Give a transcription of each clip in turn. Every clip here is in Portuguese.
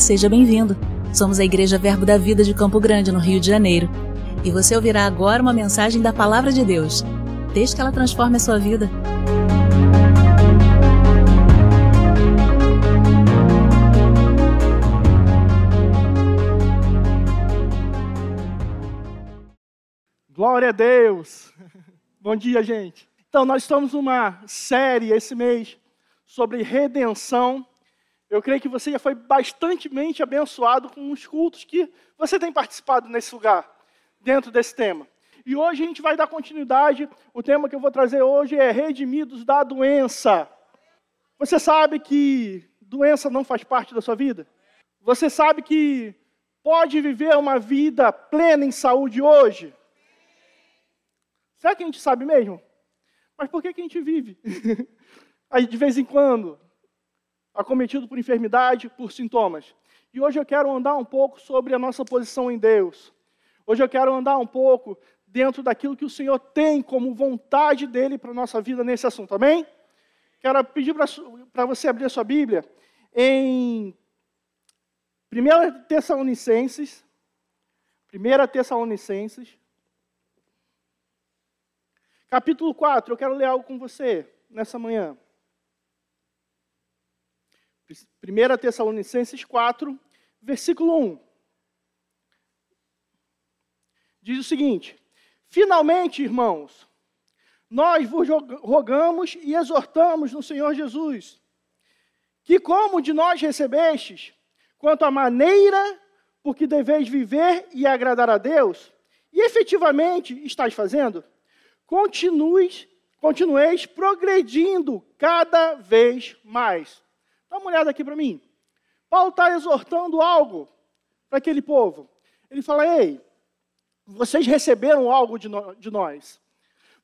Seja bem-vindo. Somos a Igreja Verbo da Vida de Campo Grande, no Rio de Janeiro. E você ouvirá agora uma mensagem da Palavra de Deus. Desde que ela transforme a sua vida. Glória a Deus! Bom dia, gente. Então, nós estamos numa série esse mês sobre redenção eu creio que você já foi bastantemente abençoado com os cultos que você tem participado nesse lugar, dentro desse tema. E hoje a gente vai dar continuidade. O tema que eu vou trazer hoje é Redimidos da Doença. Você sabe que doença não faz parte da sua vida? Você sabe que pode viver uma vida plena em saúde hoje? Será que a gente sabe mesmo? Mas por que, que a gente vive? Aí de vez em quando, acometido por enfermidade, por sintomas. E hoje eu quero andar um pouco sobre a nossa posição em Deus. Hoje eu quero andar um pouco dentro daquilo que o Senhor tem como vontade dele para a nossa vida nesse assunto, amém? Quero pedir para você abrir a sua Bíblia em 1 Tessalonicenses, 1 Tessalonicenses, capítulo 4, eu quero ler algo com você nessa manhã. 1 Tessalonicenses 4, versículo 1. Diz o seguinte: Finalmente, irmãos, nós vos rogamos e exortamos no Senhor Jesus, que como de nós recebestes, quanto à maneira por que deveis viver e agradar a Deus, e efetivamente estáis fazendo, continueis, continueis progredindo cada vez mais Dá uma olhada aqui para mim. Paulo está exortando algo para aquele povo. Ele fala: Ei, vocês receberam algo de, no, de nós.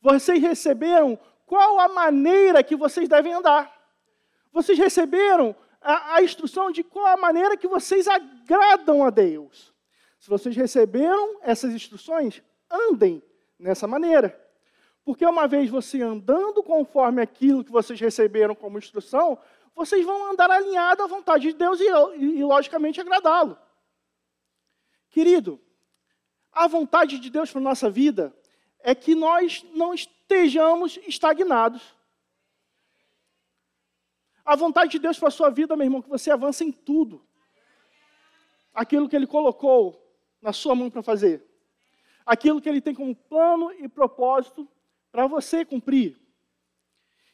Vocês receberam qual a maneira que vocês devem andar. Vocês receberam a, a instrução de qual a maneira que vocês agradam a Deus. Se vocês receberam essas instruções, andem nessa maneira. Porque uma vez você andando conforme aquilo que vocês receberam como instrução, vocês vão andar alinhados à vontade de Deus e, e, e logicamente, agradá-lo. Querido, a vontade de Deus para a nossa vida é que nós não estejamos estagnados. A vontade de Deus para a sua vida, meu irmão, é que você avance em tudo. Aquilo que Ele colocou na sua mão para fazer. Aquilo que Ele tem como plano e propósito para você cumprir.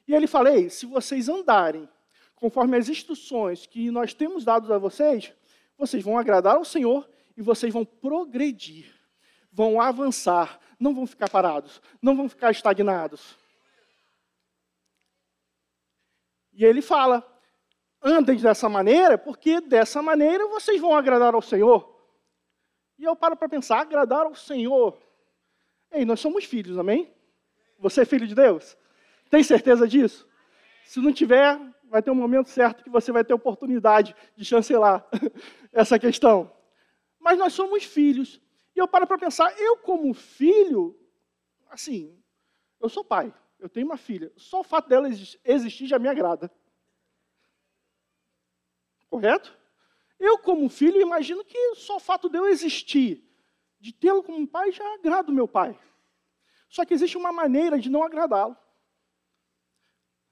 E Ele falei, se vocês andarem conforme as instruções que nós temos dado a vocês, vocês vão agradar ao Senhor e vocês vão progredir, vão avançar, não vão ficar parados, não vão ficar estagnados. E ele fala: andem dessa maneira, porque dessa maneira vocês vão agradar ao Senhor. E eu paro para pensar: agradar ao Senhor. Ei, nós somos filhos, amém? Você é filho de Deus? Tem certeza disso? Se não tiver, vai ter um momento certo que você vai ter oportunidade de chancelar essa questão. Mas nós somos filhos. E eu paro para pensar, eu como filho, assim, eu sou pai, eu tenho uma filha. Só o fato dela existir já me agrada. Correto? Eu como filho, imagino que só o fato de eu existir, de tê-lo como pai, já agrada o meu pai. Só que existe uma maneira de não agradá-lo.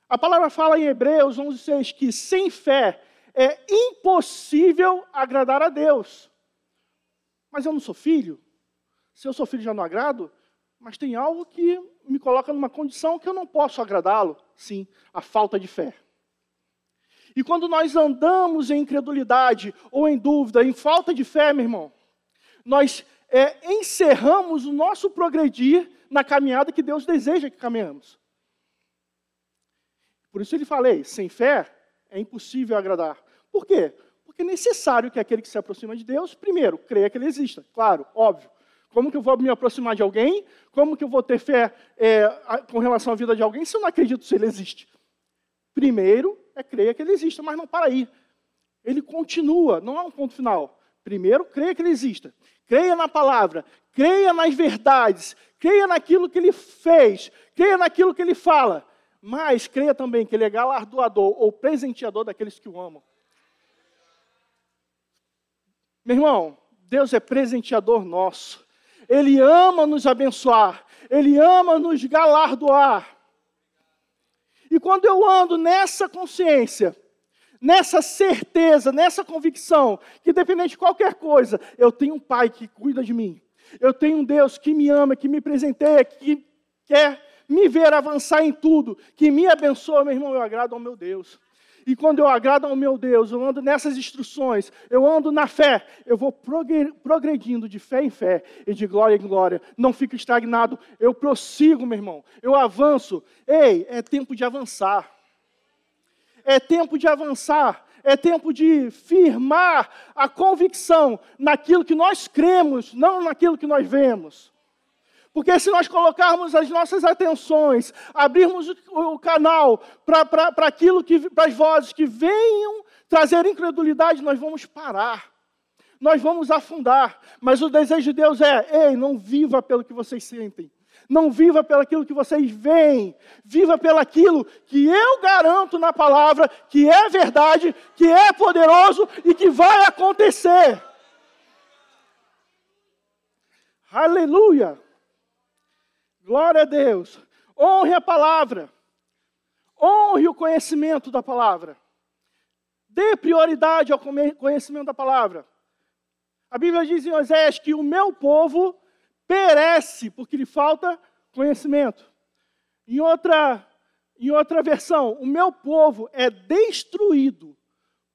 A palavra fala em Hebreus 11:6 que sem fé é impossível agradar a Deus. Mas eu não sou filho. Se eu sou filho já não agrado, mas tem algo que me coloca numa condição que eu não posso agradá-lo. Sim, a falta de fé. E quando nós andamos em incredulidade ou em dúvida, em falta de fé, meu irmão, nós é, encerramos o nosso progredir na caminhada que Deus deseja que caminhamos. Por isso ele falei, sem fé é impossível agradar. Por quê? Porque é necessário que aquele que se aproxima de Deus, primeiro, creia que ele exista. Claro, óbvio. Como que eu vou me aproximar de alguém? Como que eu vou ter fé é, com relação à vida de alguém se eu não acredito se ele existe? Primeiro é creia que ele exista, mas não para aí. Ele continua, não é um ponto final. Primeiro, creia que ele exista. Creia na palavra, creia nas verdades, creia naquilo que ele fez, creia naquilo que ele fala mas creia também que ele é galardoador ou presenteador daqueles que o amam. Meu irmão, Deus é presenteador nosso. Ele ama nos abençoar. Ele ama nos galardoar. E quando eu ando nessa consciência, nessa certeza, nessa convicção, que independente de qualquer coisa, eu tenho um Pai que cuida de mim. Eu tenho um Deus que me ama, que me presenteia, que quer me ver avançar em tudo, que me abençoa, meu irmão, eu agrado ao meu Deus. E quando eu agrado ao meu Deus, eu ando nessas instruções, eu ando na fé, eu vou progredindo de fé em fé e de glória em glória. Não fico estagnado, eu prossigo, meu irmão, eu avanço. Ei, é tempo de avançar. É tempo de avançar. É tempo de firmar a convicção naquilo que nós cremos, não naquilo que nós vemos. Porque se nós colocarmos as nossas atenções, abrirmos o, canal para aquilo que, para as vozes que venham trazer incredulidade, nós vamos parar. Nós vamos afundar. Mas o desejo de Deus é: ei, não viva pelo que vocês sentem. Não viva pelo aquilo que vocês veem. Viva pelo aquilo que eu garanto na palavra, que é verdade, que é poderoso e que vai acontecer. Aleluia! Glória a Deus. Honre a palavra. Honre o conhecimento da palavra. Dê prioridade ao conhecimento da palavra. A Bíblia diz em Oséias que o meu povo perece porque lhe falta conhecimento. Em outra, em outra versão, o meu povo é destruído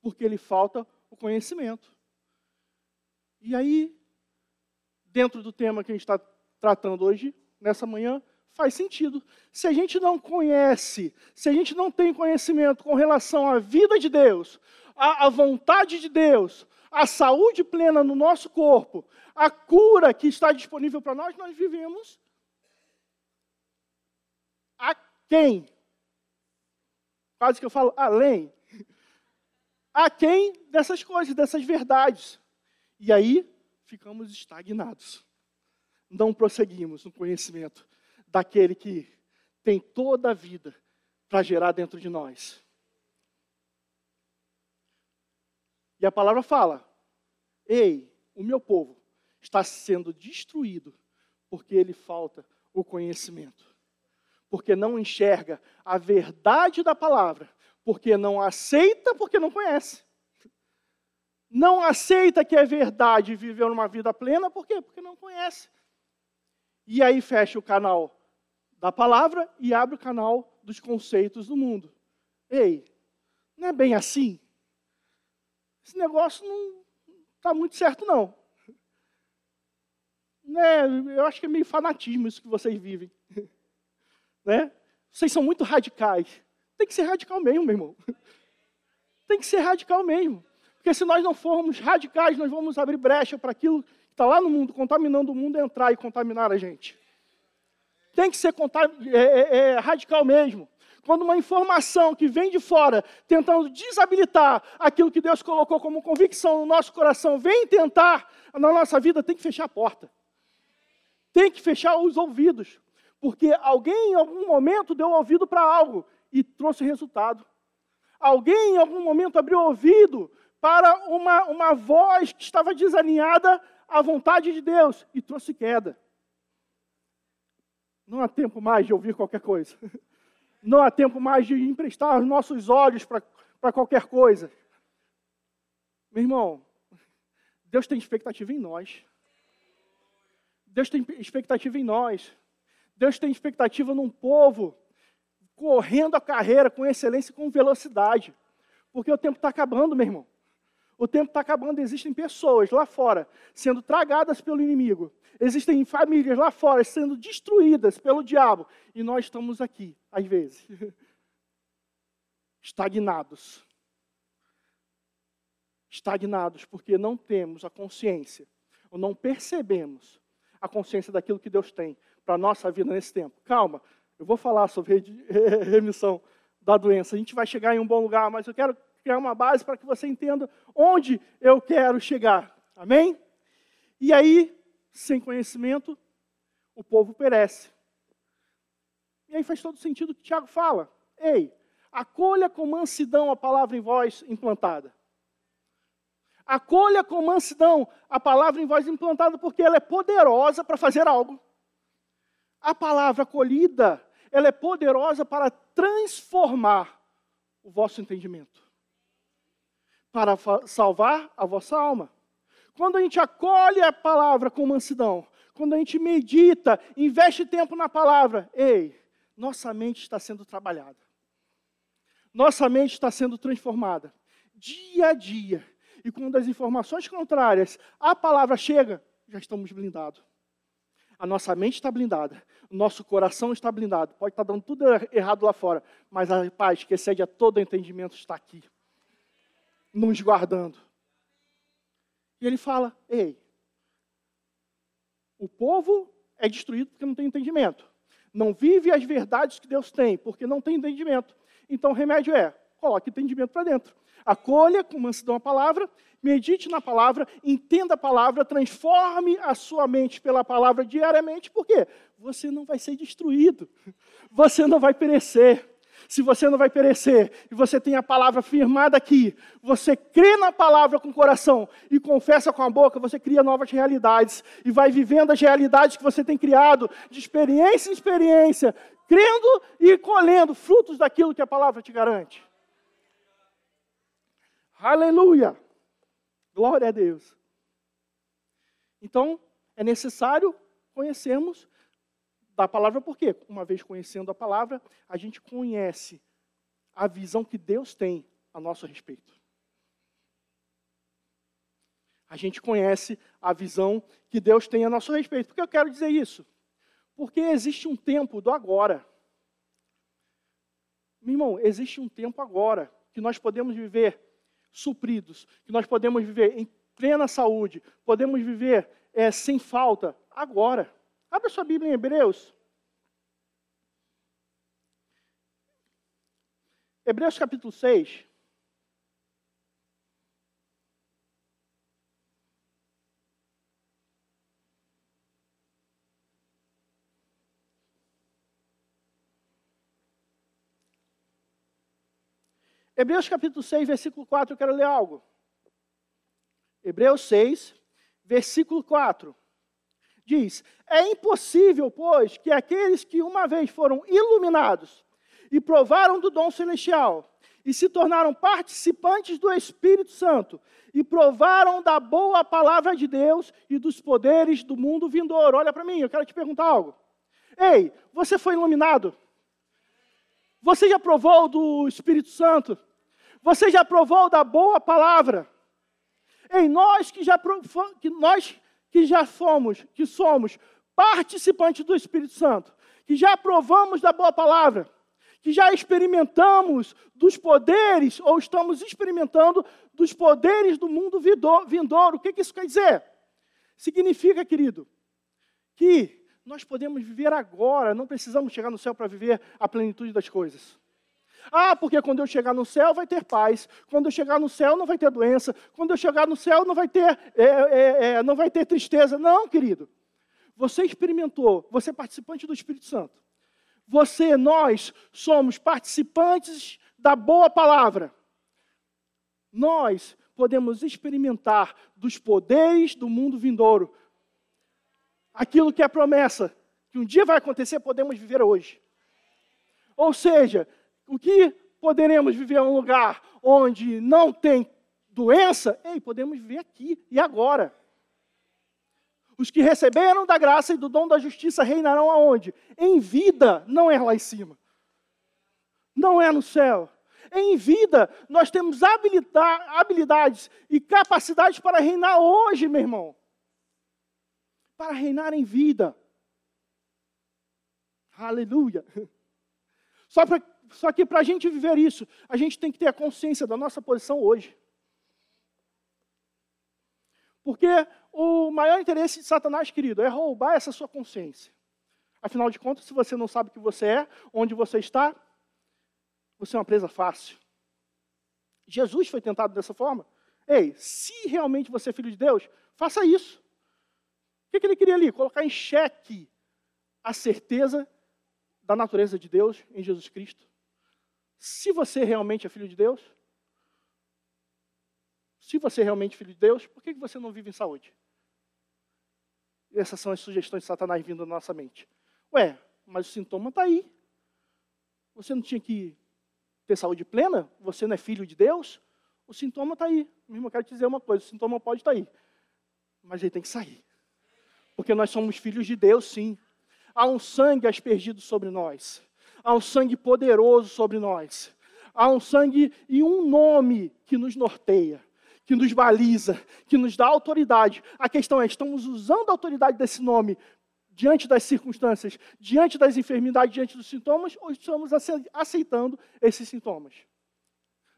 porque lhe falta o conhecimento. E aí, dentro do tema que a gente está tratando hoje, nessa manhã, faz sentido. Se a gente não conhece, se a gente não tem conhecimento com relação à vida de Deus, à, à vontade de Deus, à saúde plena no nosso corpo, a cura que está disponível para nós, nós vivemos a quem? Quase que eu falo além. A quem dessas coisas, dessas verdades. E aí ficamos estagnados não prosseguimos no conhecimento daquele que tem toda a vida para gerar dentro de nós. E a palavra fala: Ei, o meu povo está sendo destruído porque ele falta o conhecimento, porque não enxerga a verdade da palavra, porque não aceita, porque não conhece. Não aceita que é verdade viveu uma vida plena, por quê? Porque não conhece. E aí fecha o canal da palavra e abre o canal dos conceitos do mundo. Ei, não é bem assim? Esse negócio não está muito certo, não. Né? Eu acho que é meio fanatismo isso que vocês vivem. Né? Vocês são muito radicais. Tem que ser radical mesmo, meu irmão. Tem que ser radical mesmo. Porque se nós não formos radicais, nós vamos abrir brecha para aquilo está lá no mundo, contaminando o mundo, entrar e contaminar a gente. Tem que ser é, é, é, radical mesmo. Quando uma informação que vem de fora, tentando desabilitar aquilo que Deus colocou como convicção no nosso coração, vem tentar na nossa vida, tem que fechar a porta. Tem que fechar os ouvidos. Porque alguém em algum momento deu ouvido para algo e trouxe resultado. Alguém em algum momento abriu ouvido para uma, uma voz que estava desalinhada a vontade de Deus e trouxe queda. Não há tempo mais de ouvir qualquer coisa. Não há tempo mais de emprestar os nossos olhos para qualquer coisa. Meu irmão, Deus tem expectativa em nós. Deus tem expectativa em nós. Deus tem expectativa num povo correndo a carreira com excelência e com velocidade. Porque o tempo está acabando, meu irmão. O tempo está acabando, existem pessoas lá fora sendo tragadas pelo inimigo. Existem famílias lá fora sendo destruídas pelo diabo. E nós estamos aqui, às vezes, estagnados. Estagnados porque não temos a consciência, ou não percebemos a consciência daquilo que Deus tem para a nossa vida nesse tempo. Calma, eu vou falar sobre remissão da doença. A gente vai chegar em um bom lugar, mas eu quero criar uma base para que você entenda onde eu quero chegar. Amém? E aí, sem conhecimento, o povo perece. E aí faz todo sentido o que Tiago fala. Ei, acolha com mansidão a palavra em voz implantada. Acolha com mansidão a palavra em voz implantada, porque ela é poderosa para fazer algo. A palavra acolhida, ela é poderosa para transformar o vosso entendimento, para salvar a vossa alma. Quando a gente acolhe a palavra com mansidão, quando a gente medita, investe tempo na palavra, ei, nossa mente está sendo trabalhada. Nossa mente está sendo transformada dia a dia. E quando as informações contrárias à palavra chega, já estamos blindados. A nossa mente está blindada, o nosso coração está blindado. Pode estar dando tudo errado lá fora, mas a paz que excede a todo entendimento está aqui, nos guardando. E ele fala: Ei, o povo é destruído porque não tem entendimento. Não vive as verdades que Deus tem, porque não tem entendimento. Então o remédio é: coloque entendimento para dentro. Acolha com mansidão a palavra, medite na palavra, entenda a palavra, transforme a sua mente pela palavra diariamente, porque você não vai ser destruído, você não vai perecer. Se você não vai perecer e você tem a palavra firmada aqui, você crê na palavra com o coração e confessa com a boca, você cria novas realidades e vai vivendo as realidades que você tem criado, de experiência em experiência, crendo e colhendo frutos daquilo que a palavra te garante. Aleluia! Glória a Deus. Então, é necessário conhecermos da palavra, por quê? Uma vez conhecendo a palavra, a gente conhece a visão que Deus tem a nosso respeito. A gente conhece a visão que Deus tem a nosso respeito. Por que eu quero dizer isso? Porque existe um tempo do agora. Meu irmão, existe um tempo agora que nós podemos viver supridos, que nós podemos viver em plena saúde, podemos viver é, sem falta, agora. Abra sua Bíblia em Hebreus. Hebreus capítulo 6. Hebreus capítulo 6, versículo 4, eu quero ler algo. Hebreus 6, versículo 4. Diz: É impossível, pois, que aqueles que uma vez foram iluminados e provaram do dom celestial e se tornaram participantes do Espírito Santo e provaram da boa palavra de Deus e dos poderes do mundo vindouro. Olha para mim, eu quero te perguntar algo. Ei, você foi iluminado? Você já provou do Espírito Santo? Você já provou da boa palavra? Em nós que já, que nós que já fomos, que somos participantes do Espírito Santo, que já provamos da boa palavra, que já experimentamos dos poderes, ou estamos experimentando dos poderes do mundo vindouro. O que isso quer dizer? Significa, querido, que nós podemos viver agora, não precisamos chegar no céu para viver a plenitude das coisas. Ah, porque quando eu chegar no céu vai ter paz. Quando eu chegar no céu não vai ter doença. Quando eu chegar no céu não vai ter, é, é, é, não vai ter tristeza. Não, querido. Você experimentou, você é participante do Espírito Santo. Você, nós, somos participantes da boa palavra. Nós podemos experimentar dos poderes do mundo vindouro. Aquilo que é promessa, que um dia vai acontecer, podemos viver hoje. Ou seja, o que poderemos viver um lugar onde não tem doença? Ei, podemos viver aqui e agora. Os que receberam da graça e do dom da justiça reinarão aonde? Em vida, não é lá em cima. Não é no céu. Em vida, nós temos habilidades e capacidades para reinar hoje, meu irmão. Para reinar em vida. Aleluia. Só para só que para a gente viver isso, a gente tem que ter a consciência da nossa posição hoje. Porque o maior interesse de Satanás, querido, é roubar essa sua consciência. Afinal de contas, se você não sabe o que você é, onde você está, você é uma presa fácil. Jesus foi tentado dessa forma. Ei, se realmente você é filho de Deus, faça isso. O que ele queria ali? Colocar em xeque a certeza da natureza de Deus em Jesus Cristo se você realmente é filho de Deus? se você é realmente filho de Deus, por que você não vive em saúde? Essas são as sugestões de Satanás vindo na nossa mente. Ué, mas o sintoma está aí. Você não tinha que ter saúde plena? Você não é filho de Deus? O sintoma está aí. Mesmo eu quero te dizer uma coisa: o sintoma pode estar tá aí. Mas ele tem que sair. Porque nós somos filhos de Deus, sim. Há um sangue aspergido sobre nós. Há um sangue poderoso sobre nós. Há um sangue e um nome que nos norteia que nos baliza, que nos dá autoridade. A questão é: estamos usando a autoridade desse nome diante das circunstâncias, diante das enfermidades, diante dos sintomas, ou estamos aceitando esses sintomas?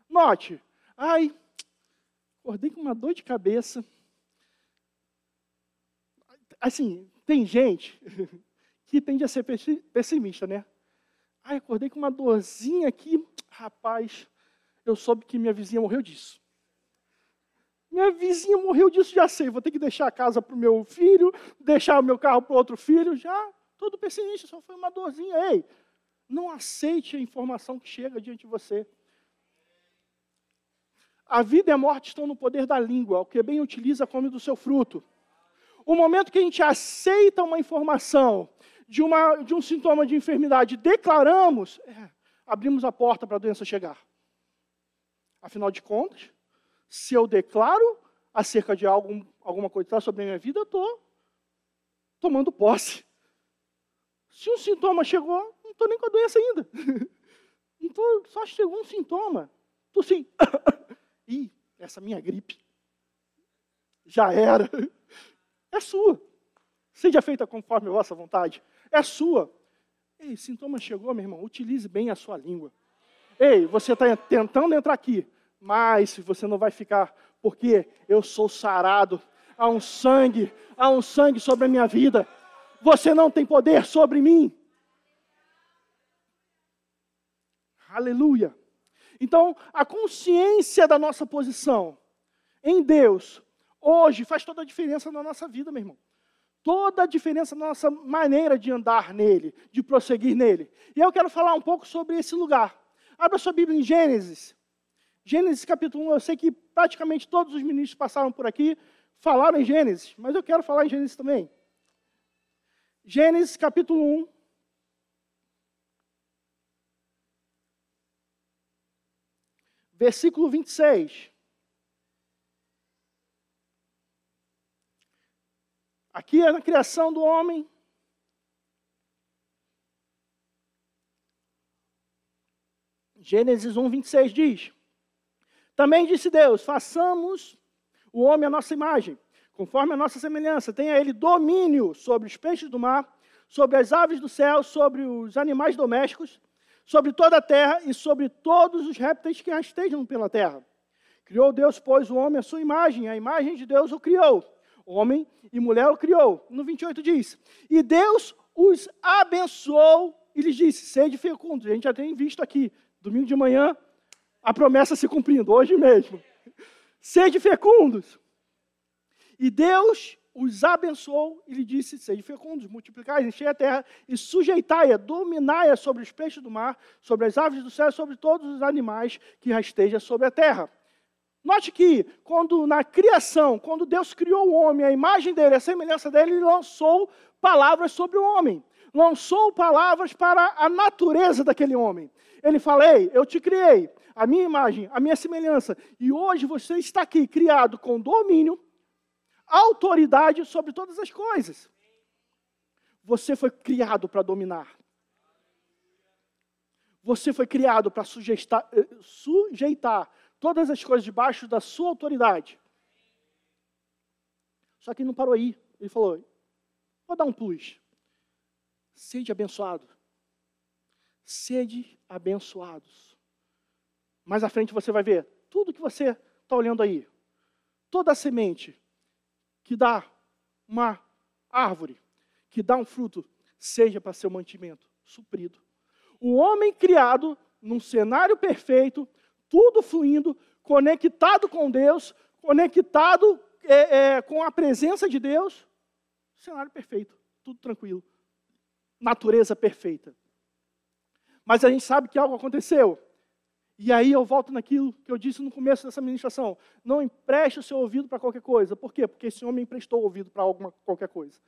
Note, ai, acordei com uma dor de cabeça. Assim, tem gente que tende a ser pessimista, né? Ai, acordei com uma dorzinha aqui, rapaz, eu soube que minha vizinha morreu disso. Minha vizinha morreu disso, já sei. Vou ter que deixar a casa para o meu filho, deixar o meu carro para outro filho. Já, todo pessimista, só foi uma dorzinha. Ei, não aceite a informação que chega diante de você. A vida e a morte estão no poder da língua. O que bem utiliza, come do seu fruto. O momento que a gente aceita uma informação de, uma, de um sintoma de enfermidade, declaramos, é, abrimos a porta para a doença chegar. Afinal de contas, se eu declaro acerca de algo, alguma coisa sobre a minha vida, eu estou tomando posse. Se um sintoma chegou, não estou nem com a doença ainda. Tô, só chegou um sintoma. Estou assim, ih, essa minha gripe. Já era. É sua. Seja feita conforme a vossa vontade. É sua. Ei, sintoma chegou, meu irmão. Utilize bem a sua língua. Ei, você está tentando entrar aqui mas você não vai ficar, porque eu sou sarado. Há um sangue, há um sangue sobre a minha vida. Você não tem poder sobre mim. Aleluia. Então, a consciência da nossa posição em Deus, hoje, faz toda a diferença na nossa vida, meu irmão. Toda a diferença na nossa maneira de andar nele, de prosseguir nele. E eu quero falar um pouco sobre esse lugar. Abra sua Bíblia em Gênesis, Gênesis capítulo 1, eu sei que praticamente todos os ministros passaram por aqui, falaram em Gênesis, mas eu quero falar em Gênesis também. Gênesis capítulo 1. Versículo 26. Aqui é na criação do homem. Gênesis 1, 26 diz: também disse Deus: façamos o homem à nossa imagem, conforme a nossa semelhança. Tenha ele domínio sobre os peixes do mar, sobre as aves do céu, sobre os animais domésticos, sobre toda a terra e sobre todos os répteis que estejam pela terra. Criou Deus, pois, o homem à sua imagem, a imagem de Deus o criou. Homem e mulher o criou. No 28 diz: E Deus os abençoou e lhes disse: Sede fecundos. A gente já tem visto aqui, domingo de manhã, a promessa se cumprindo, hoje mesmo. Sede fecundos. E Deus os abençoou e lhe disse: Sede fecundos, multiplicai, enchei a terra e sujeitai-a, dominai-a sobre os peixes do mar, sobre as aves do céu, sobre todos os animais que rastejam sobre a terra. Note que, quando na criação, quando Deus criou o homem, a imagem dele, a semelhança dele, ele lançou palavras sobre o homem. Lançou palavras para a natureza daquele homem. Ele falou: Ei, eu te criei, a minha imagem, a minha semelhança. E hoje você está aqui criado com domínio, autoridade sobre todas as coisas. Você foi criado para dominar. Você foi criado para sujeitar, eh, sujeitar todas as coisas debaixo da sua autoridade. Só que ele não parou aí. Ele falou: vou dar um plus. Sede abençoado. Sede abençoados. Mais à frente você vai ver tudo que você está olhando aí. Toda a semente que dá uma árvore, que dá um fruto, seja para seu mantimento suprido. O homem criado num cenário perfeito, tudo fluindo, conectado com Deus, conectado é, é, com a presença de Deus, cenário perfeito, tudo tranquilo, natureza perfeita. Mas a gente sabe que algo aconteceu. E aí eu volto naquilo que eu disse no começo dessa ministração. Não empreste o seu ouvido para qualquer coisa. Por quê? Porque esse homem emprestou o ouvido para alguma qualquer coisa.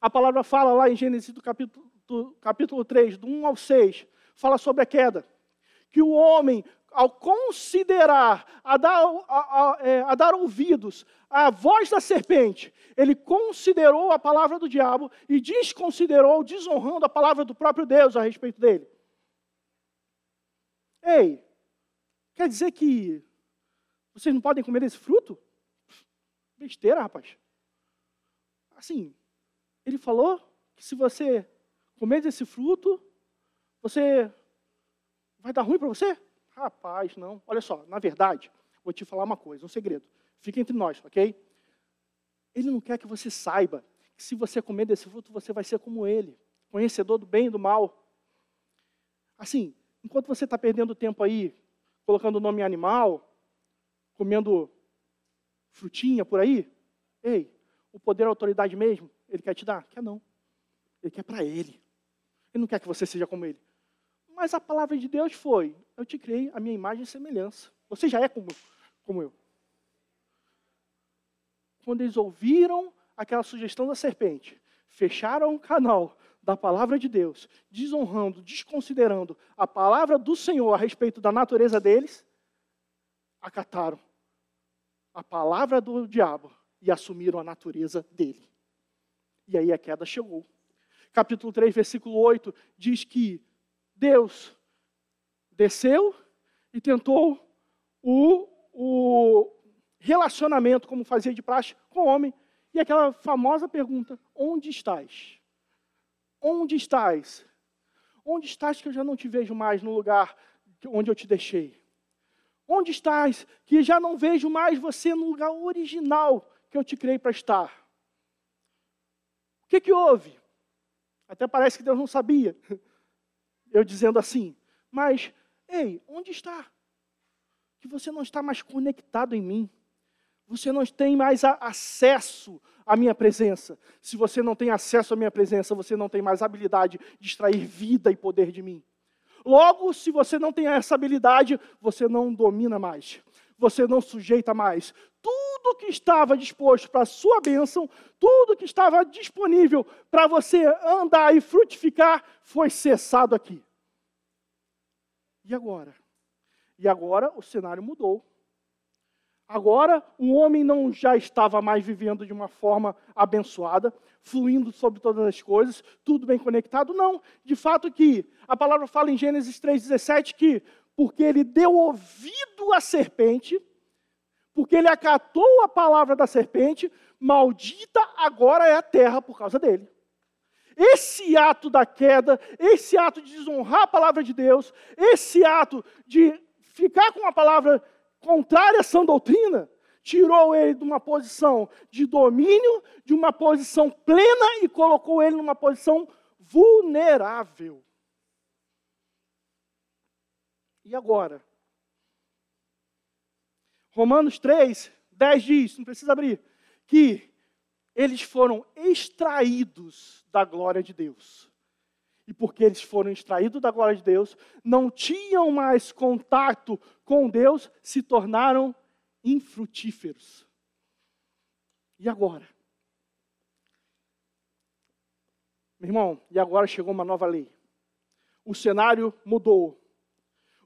A palavra fala lá em Gênesis do capítulo, do capítulo 3, do 1 ao 6, fala sobre a queda. Que o homem, ao considerar, a dar, a, a, é, a dar ouvidos à voz da serpente, ele considerou a palavra do diabo e desconsiderou, desonrando a palavra do próprio Deus a respeito dele. Ei, quer dizer que vocês não podem comer esse fruto? Besteira, rapaz. Assim, ele falou que se você comer desse fruto, você vai dar ruim para você? Rapaz, não. Olha só, na verdade, vou te falar uma coisa, um segredo. Fica entre nós, ok? Ele não quer que você saiba que se você comer desse fruto, você vai ser como ele, conhecedor do bem e do mal. Assim, enquanto você está perdendo tempo aí, colocando o nome animal, comendo frutinha por aí, ei, o poder, a autoridade mesmo, ele quer te dar? Quer não. Ele quer para ele. Ele não quer que você seja como ele. Mas a palavra de Deus foi: Eu te criei a minha imagem e semelhança. Você já é como, como eu. Quando eles ouviram aquela sugestão da serpente, fecharam o canal da palavra de Deus, desonrando, desconsiderando a palavra do Senhor a respeito da natureza deles, acataram a palavra do diabo e assumiram a natureza dele. E aí a queda chegou. Capítulo 3, versículo 8 diz que Deus desceu e tentou o, o relacionamento, como fazia de praxe, com o homem. E aquela famosa pergunta: onde estás? Onde estás? Onde estás que eu já não te vejo mais no lugar onde eu te deixei? Onde estás que já não vejo mais você no lugar original que eu te criei para estar? O que, que houve? Até parece que Deus não sabia eu dizendo assim, mas, ei, onde está? Que você não está mais conectado em mim. Você não tem mais acesso à minha presença. Se você não tem acesso à minha presença, você não tem mais habilidade de extrair vida e poder de mim. Logo, se você não tem essa habilidade, você não domina mais. Você não sujeita mais. Tudo que estava disposto para a sua bênção, tudo que estava disponível para você andar e frutificar, foi cessado aqui. E agora? E agora o cenário mudou. Agora o homem não já estava mais vivendo de uma forma abençoada, fluindo sobre todas as coisas, tudo bem conectado. Não, de fato que a palavra fala em Gênesis 3,17 que porque ele deu ouvido à serpente, porque ele acatou a palavra da serpente, maldita agora é a terra por causa dele. Esse ato da queda, esse ato de desonrar a palavra de Deus, esse ato de ficar com a palavra contrária à sã doutrina, tirou ele de uma posição de domínio, de uma posição plena e colocou ele numa posição vulnerável. E agora? Romanos 3, 10 diz, não precisa abrir, que eles foram extraídos da glória de Deus. E porque eles foram extraídos da glória de Deus, não tinham mais contato com Deus, se tornaram infrutíferos. E agora? Meu irmão, e agora chegou uma nova lei. O cenário mudou.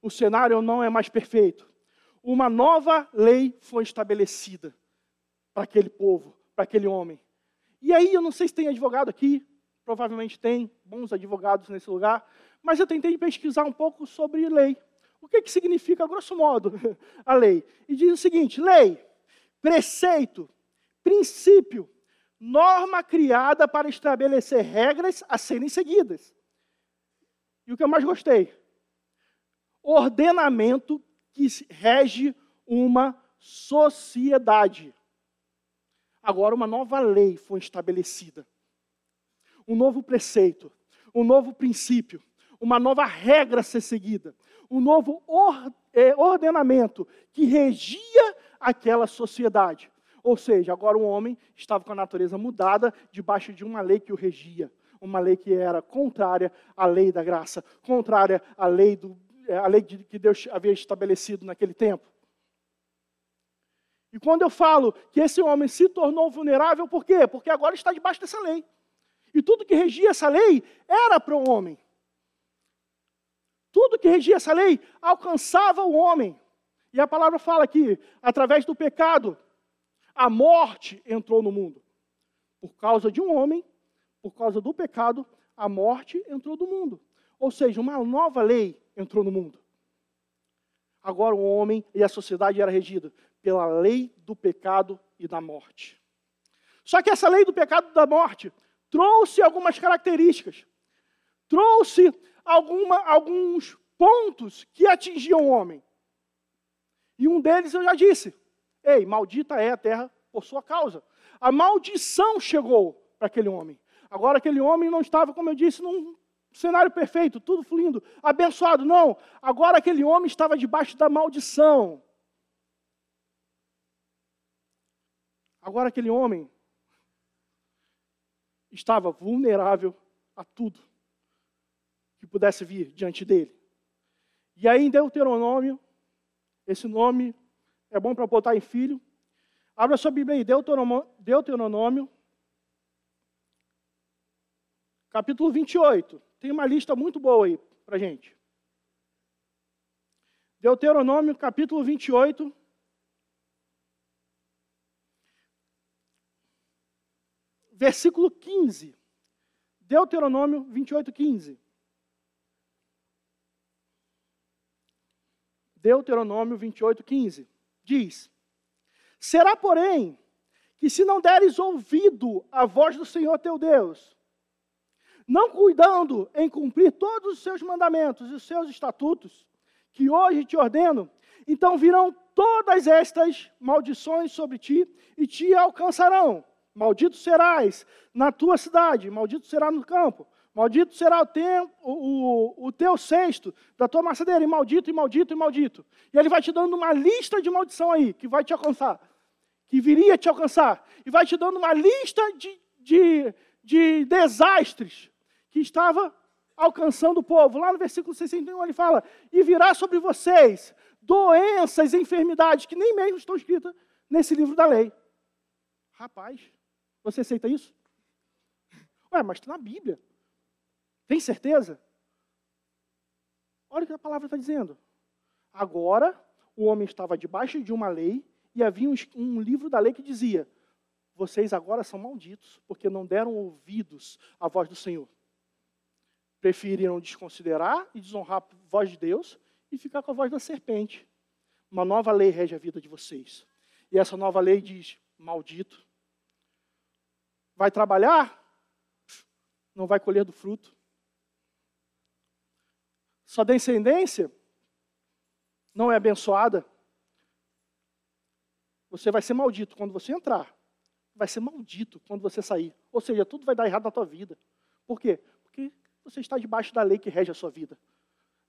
O cenário não é mais perfeito. Uma nova lei foi estabelecida para aquele povo para aquele homem. E aí, eu não sei se tem advogado aqui, provavelmente tem bons advogados nesse lugar, mas eu tentei pesquisar um pouco sobre lei. O que, que significa, grosso modo, a lei? E diz o seguinte: lei, preceito, princípio, norma criada para estabelecer regras a serem seguidas. E o que eu mais gostei? Ordenamento que rege uma sociedade. Agora, uma nova lei foi estabelecida. Um novo preceito, um novo princípio, uma nova regra a ser seguida, um novo é, ordenamento que regia aquela sociedade. Ou seja, agora o homem estava com a natureza mudada debaixo de uma lei que o regia. Uma lei que era contrária à lei da graça, contrária à lei do, a lei que Deus havia estabelecido naquele tempo. E quando eu falo que esse homem se tornou vulnerável, por quê? Porque agora está debaixo dessa lei. E tudo que regia essa lei era para o homem. Tudo que regia essa lei alcançava o homem. E a palavra fala que, através do pecado, a morte entrou no mundo. Por causa de um homem, por causa do pecado, a morte entrou no mundo. Ou seja, uma nova lei entrou no mundo. Agora o homem e a sociedade era regida pela lei do pecado e da morte. Só que essa lei do pecado e da morte trouxe algumas características, trouxe alguma, alguns pontos que atingiam o homem. E um deles eu já disse: Ei, maldita é a terra por sua causa. A maldição chegou para aquele homem. Agora, aquele homem não estava, como eu disse, num cenário perfeito, tudo fluindo, abençoado. Não. Agora, aquele homem estava debaixo da maldição. Agora, aquele homem estava vulnerável a tudo que pudesse vir diante dele. E aí, em Deuteronômio, esse nome é bom para botar em filho. Abra sua Bíblia aí, Deuteronômio, capítulo 28. Tem uma lista muito boa aí para gente. Deuteronômio, capítulo 28. Versículo 15. Deuteronômio 28, 15. Deuteronômio 28, 15. Diz: Será, porém, que se não deres ouvido à voz do Senhor teu Deus, não cuidando em cumprir todos os seus mandamentos e os seus estatutos, que hoje te ordeno, então virão todas estas maldições sobre ti e te alcançarão. Maldito serás na tua cidade, maldito será no campo, maldito será o, tempo, o, o teu cesto da tua maçadeira, e maldito, e maldito, e maldito. E ele vai te dando uma lista de maldição aí, que vai te alcançar, que viria te alcançar, e vai te dando uma lista de, de, de desastres que estava alcançando o povo. Lá no versículo 61 ele fala: E virá sobre vocês doenças e enfermidades que nem mesmo estão escritas nesse livro da lei. Rapaz, você aceita isso? Ué, mas está na Bíblia. Tem certeza? Olha o que a palavra está dizendo. Agora, o homem estava debaixo de uma lei e havia um, um livro da lei que dizia: Vocês agora são malditos, porque não deram ouvidos à voz do Senhor preferiram desconsiderar e desonrar a voz de Deus e ficar com a voz da serpente. Uma nova lei rege a vida de vocês. E essa nova lei diz: maldito. Vai trabalhar? Não vai colher do fruto. Sua descendência não é abençoada. Você vai ser maldito quando você entrar. Vai ser maldito quando você sair. Ou seja, tudo vai dar errado na tua vida. Por quê? Você está debaixo da lei que rege a sua vida,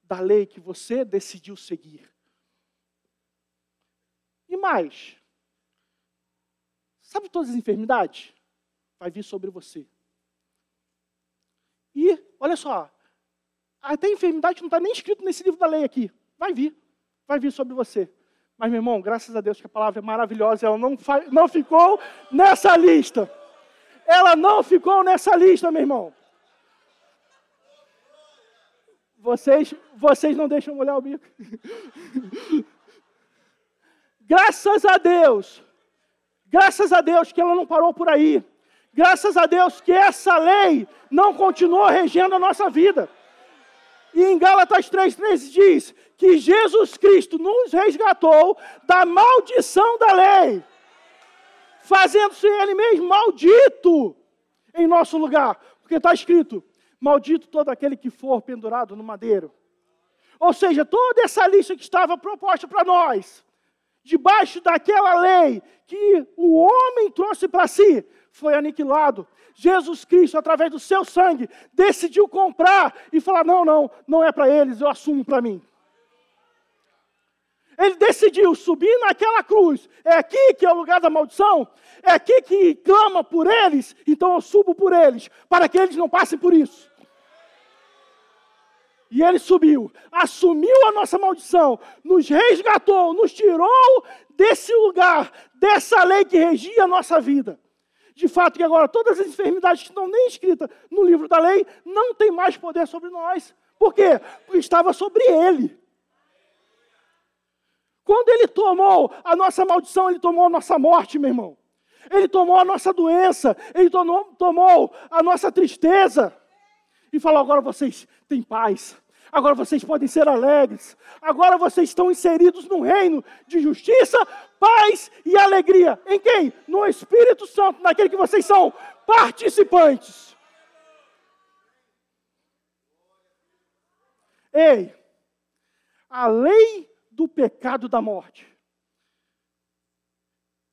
da lei que você decidiu seguir. E mais, sabe todas as enfermidades? Vai vir sobre você. E, olha só, até enfermidade não está nem escrito nesse livro da lei aqui. Vai vir, vai vir sobre você. Mas, meu irmão, graças a Deus que a palavra é maravilhosa, ela não, não ficou nessa lista. Ela não ficou nessa lista, meu irmão. Vocês, vocês não deixam molhar o bico. Graças a Deus. Graças a Deus que ela não parou por aí. Graças a Deus que essa lei não continuou regendo a nossa vida. E em Gálatas 3,13 diz que Jesus Cristo nos resgatou da maldição da lei, fazendo-se Ele mesmo maldito em nosso lugar. Porque está escrito: Maldito todo aquele que for pendurado no madeiro. Ou seja, toda essa lista que estava proposta para nós, debaixo daquela lei que o homem trouxe para si, foi aniquilado. Jesus Cristo, através do seu sangue, decidiu comprar e falar: não, não, não é para eles, eu assumo para mim. Ele decidiu subir naquela cruz. É aqui que é o lugar da maldição. É aqui que clama por eles. Então eu subo por eles, para que eles não passem por isso. E ele subiu, assumiu a nossa maldição, nos resgatou, nos tirou desse lugar, dessa lei que regia a nossa vida. De fato, que agora todas as enfermidades que estão nem escritas no livro da lei não têm mais poder sobre nós. Por quê? Porque estava sobre ele. Quando ele tomou a nossa maldição, ele tomou a nossa morte, meu irmão. Ele tomou a nossa doença, ele tomou, tomou a nossa tristeza. E falou: agora vocês têm paz, agora vocês podem ser alegres, agora vocês estão inseridos no reino de justiça, paz e alegria. Em quem? No Espírito Santo, naquele que vocês são participantes. Ei, a lei do pecado da morte.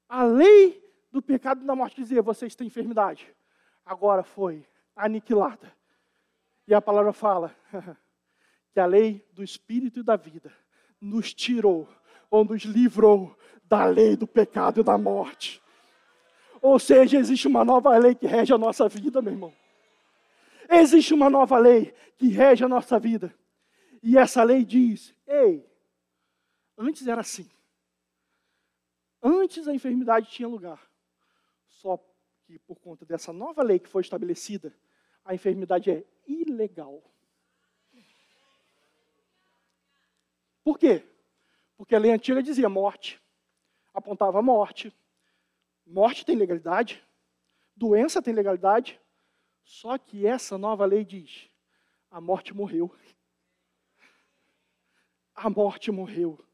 A lei do pecado da morte dizia: vocês têm enfermidade. Agora foi aniquilada. E a palavra fala que a lei do espírito e da vida nos tirou ou nos livrou da lei do pecado e da morte. Ou seja, existe uma nova lei que rege a nossa vida, meu irmão. Existe uma nova lei que rege a nossa vida. E essa lei diz: ei, antes era assim. Antes a enfermidade tinha lugar. Só que por conta dessa nova lei que foi estabelecida, a enfermidade é ilegal. Por quê? Porque a lei antiga dizia morte, apontava morte. Morte tem legalidade, doença tem legalidade, só que essa nova lei diz: a morte morreu. A morte morreu.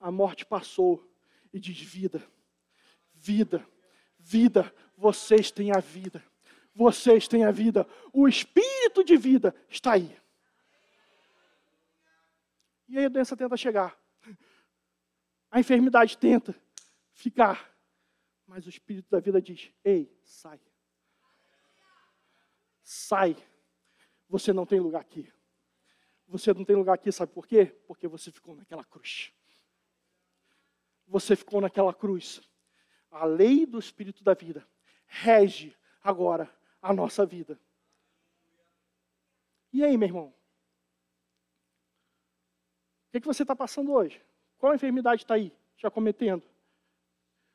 A morte passou e diz: vida, vida, vida, vocês têm a vida. Vocês têm a vida. O espírito de vida está aí. E aí a doença tenta chegar. A enfermidade tenta ficar. Mas o espírito da vida diz: Ei, sai. Sai. Você não tem lugar aqui. Você não tem lugar aqui, sabe por quê? Porque você ficou naquela cruz. Você ficou naquela cruz. A lei do Espírito da vida rege agora a nossa vida. E aí, meu irmão? O que, é que você está passando hoje? Qual enfermidade está aí, já cometendo?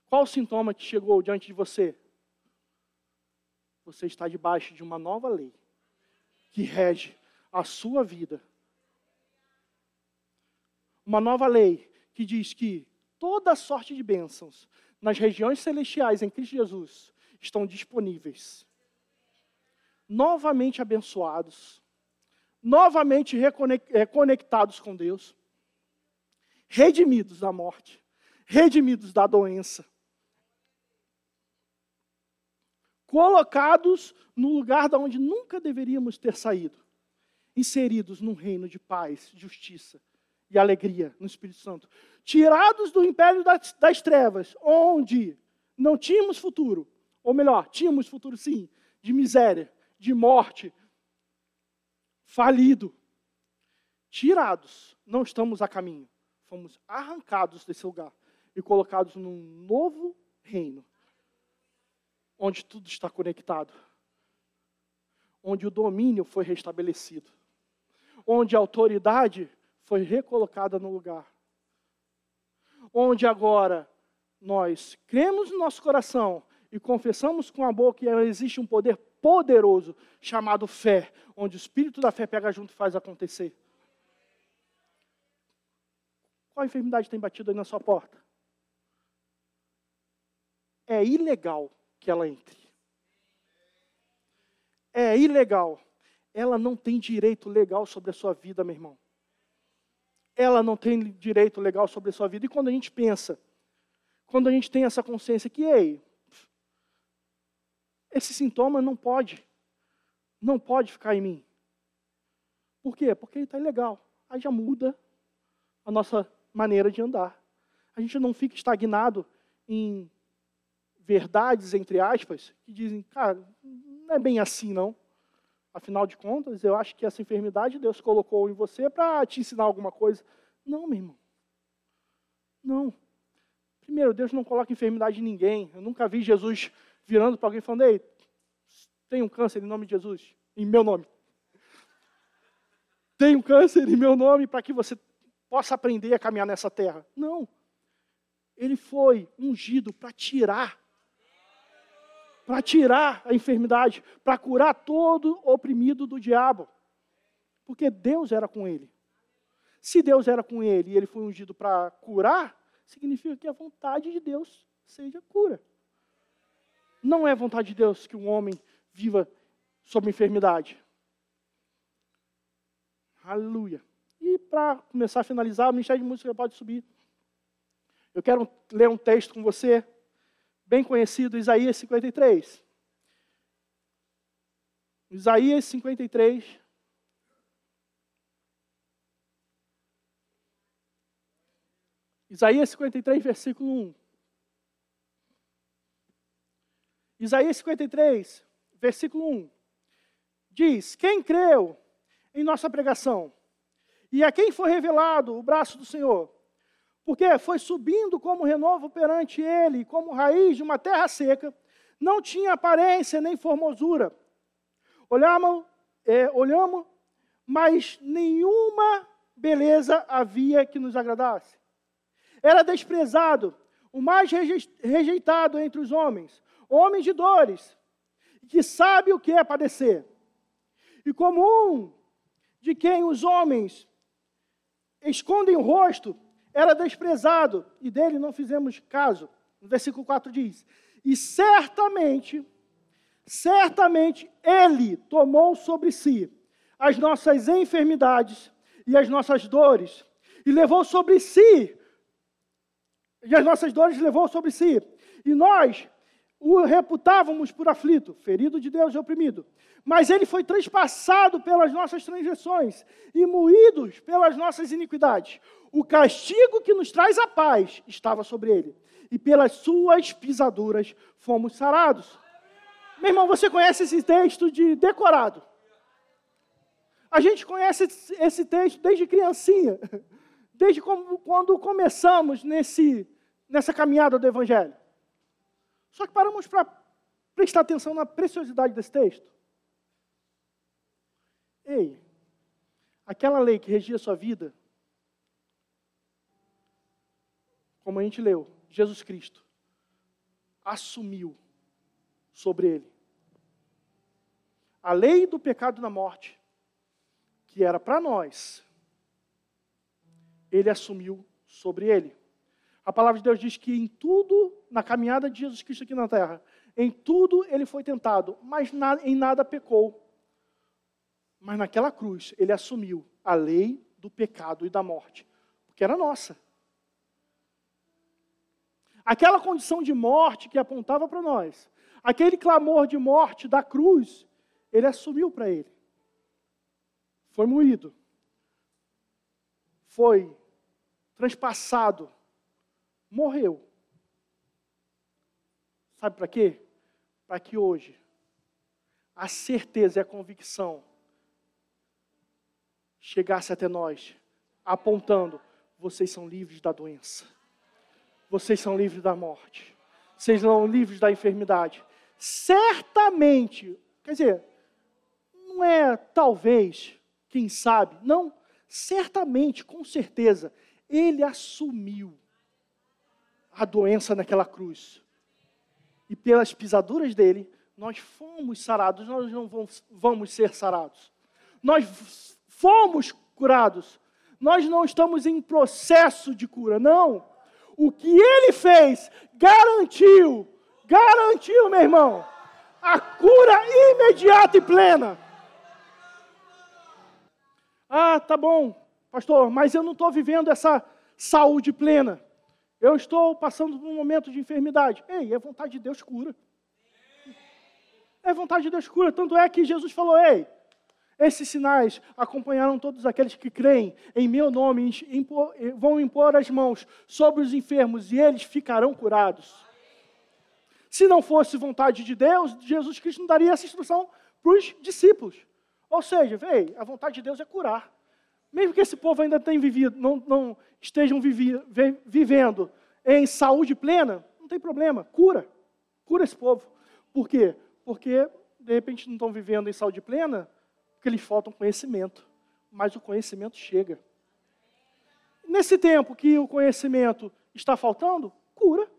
Qual o sintoma que chegou diante de você? Você está debaixo de uma nova lei que rege a sua vida uma nova lei que diz que toda sorte de bênçãos nas regiões celestiais em Cristo Jesus estão disponíveis. Novamente abençoados, novamente reconectados com Deus, redimidos da morte, redimidos da doença, colocados no lugar da onde nunca deveríamos ter saído, inseridos num reino de paz, justiça e alegria no Espírito Santo. Tirados do império das, das trevas, onde não tínhamos futuro, ou melhor, tínhamos futuro sim, de miséria, de morte, falido. Tirados, não estamos a caminho. Fomos arrancados desse lugar e colocados num novo reino, onde tudo está conectado, onde o domínio foi restabelecido, onde a autoridade foi recolocada no lugar. Onde agora nós cremos no nosso coração e confessamos com a boca que existe um poder poderoso chamado fé, onde o espírito da fé pega junto e faz acontecer. Qual enfermidade tem batido aí na sua porta? É ilegal que ela entre. É ilegal. Ela não tem direito legal sobre a sua vida, meu irmão ela não tem direito legal sobre a sua vida. E quando a gente pensa, quando a gente tem essa consciência que, ei, esse sintoma não pode, não pode ficar em mim. Por quê? Porque ele está ilegal. Aí já muda a nossa maneira de andar. A gente não fica estagnado em verdades, entre aspas, que dizem, cara, não é bem assim não. Afinal de contas, eu acho que essa enfermidade Deus colocou em você para te ensinar alguma coisa. Não, meu irmão. Não. Primeiro, Deus não coloca enfermidade em ninguém. Eu nunca vi Jesus virando para alguém falando: Ei, tem um câncer em nome de Jesus, em meu nome. tenho câncer em meu nome para que você possa aprender a caminhar nessa terra. Não. Ele foi ungido para tirar para tirar a enfermidade, para curar todo oprimido do diabo. Porque Deus era com ele. Se Deus era com ele e ele foi ungido para curar, significa que a vontade de Deus seja cura. Não é vontade de Deus que um homem viva sob enfermidade. Aleluia. E para começar a finalizar, o Ministério de Música pode subir. Eu quero ler um texto com você bem conhecido, Isaías 53. Isaías 53. Isaías 53, versículo 1. Isaías 53, versículo 1. Diz: Quem creu em nossa pregação? E a quem foi revelado o braço do Senhor? Porque foi subindo como renovo perante ele, como raiz de uma terra seca, não tinha aparência nem formosura. Olhamos, é, olhamos, mas nenhuma beleza havia que nos agradasse. Era desprezado, o mais rejeitado entre os homens, homem de dores, que sabe o que é padecer. E como um de quem os homens escondem o rosto, era desprezado e dele não fizemos caso. No versículo 4 diz: E certamente, certamente ele tomou sobre si as nossas enfermidades e as nossas dores, e levou sobre si, e as nossas dores levou sobre si, e nós o reputávamos por aflito, ferido de Deus e oprimido. Mas ele foi transpassado pelas nossas transgressões e moídos pelas nossas iniquidades. O castigo que nos traz a paz estava sobre ele, e pelas suas pisaduras fomos sarados. Meu irmão, você conhece esse texto de decorado? A gente conhece esse texto desde criancinha, desde quando começamos nesse, nessa caminhada do Evangelho. Só que paramos para prestar atenção na preciosidade desse texto. Ei, aquela lei que regia a sua vida, como a gente leu, Jesus Cristo assumiu sobre ele a lei do pecado na morte, que era para nós, ele assumiu sobre ele. A palavra de Deus diz que em tudo, na caminhada de Jesus Cristo aqui na terra, em tudo ele foi tentado, mas em nada pecou. Mas naquela cruz ele assumiu a lei do pecado e da morte, porque era nossa. Aquela condição de morte que apontava para nós, aquele clamor de morte da cruz, ele assumiu para ele. Foi moído. Foi transpassado morreu. Sabe para quê? Para que hoje a certeza e a convicção chegasse até nós, apontando: vocês são livres da doença, vocês são livres da morte, vocês são livres da enfermidade. Certamente, quer dizer, não é talvez, quem sabe, não, certamente, com certeza, ele assumiu a doença naquela cruz. E pelas pisaduras dele, nós fomos sarados, nós não vamos, ser sarados. Nós fomos curados. Nós não estamos em processo de cura, não. O que ele fez garantiu, garantiu, meu irmão, a cura imediata e plena. Ah, tá bom, pastor, mas eu não estou vivendo essa saúde plena. Eu estou passando por um momento de enfermidade. Ei, é vontade de Deus cura. É vontade de Deus cura. Tanto é que Jesus falou: Ei, esses sinais acompanharão todos aqueles que creem em meu nome, vão impor as mãos sobre os enfermos e eles ficarão curados. Se não fosse vontade de Deus, Jesus Cristo não daria essa instrução para os discípulos. Ou seja, ei, a vontade de Deus é curar. Mesmo que esse povo ainda tenha vivido, não, não estejam vivi, vivendo em saúde plena, não tem problema, cura. Cura esse povo. Por quê? Porque, de repente, não estão vivendo em saúde plena, porque eles faltam conhecimento. mas o conhecimento chega. Nesse tempo que o conhecimento está faltando, cura.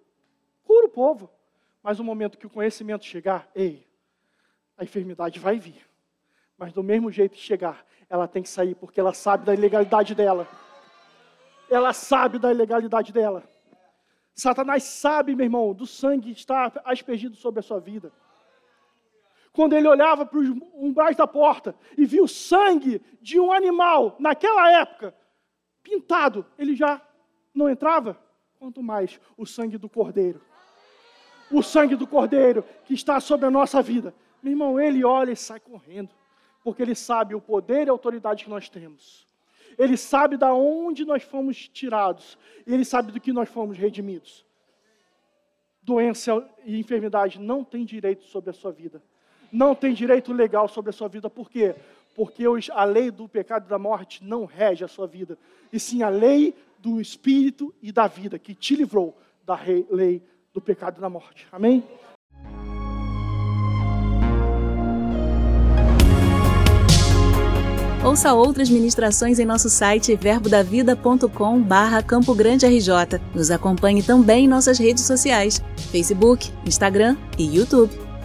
Cura o povo. Mas no momento que o conhecimento chegar, ei, a enfermidade vai vir. Mas do mesmo jeito que chegar, ela tem que sair, porque ela sabe da ilegalidade dela. Ela sabe da ilegalidade dela. Satanás sabe, meu irmão, do sangue que está aspergido sobre a sua vida. Quando ele olhava para os umbrais da porta e viu o sangue de um animal, naquela época, pintado, ele já não entrava? Quanto mais o sangue do cordeiro. O sangue do cordeiro que está sobre a nossa vida. Meu irmão, ele olha e sai correndo, porque ele sabe o poder e a autoridade que nós temos. Ele sabe da onde nós fomos tirados, e ele sabe do que nós fomos redimidos. Doença e enfermidade não têm direito sobre a sua vida. Não tem direito legal sobre a sua vida. Por quê? Porque a lei do pecado e da morte não rege a sua vida, e sim a lei do espírito e da vida que te livrou da lei do pecado e da morte. Amém? Ouça outras ministrações em nosso site verbodavida.com barra Campo Grande RJ. Nos acompanhe também em nossas redes sociais, Facebook, Instagram e YouTube.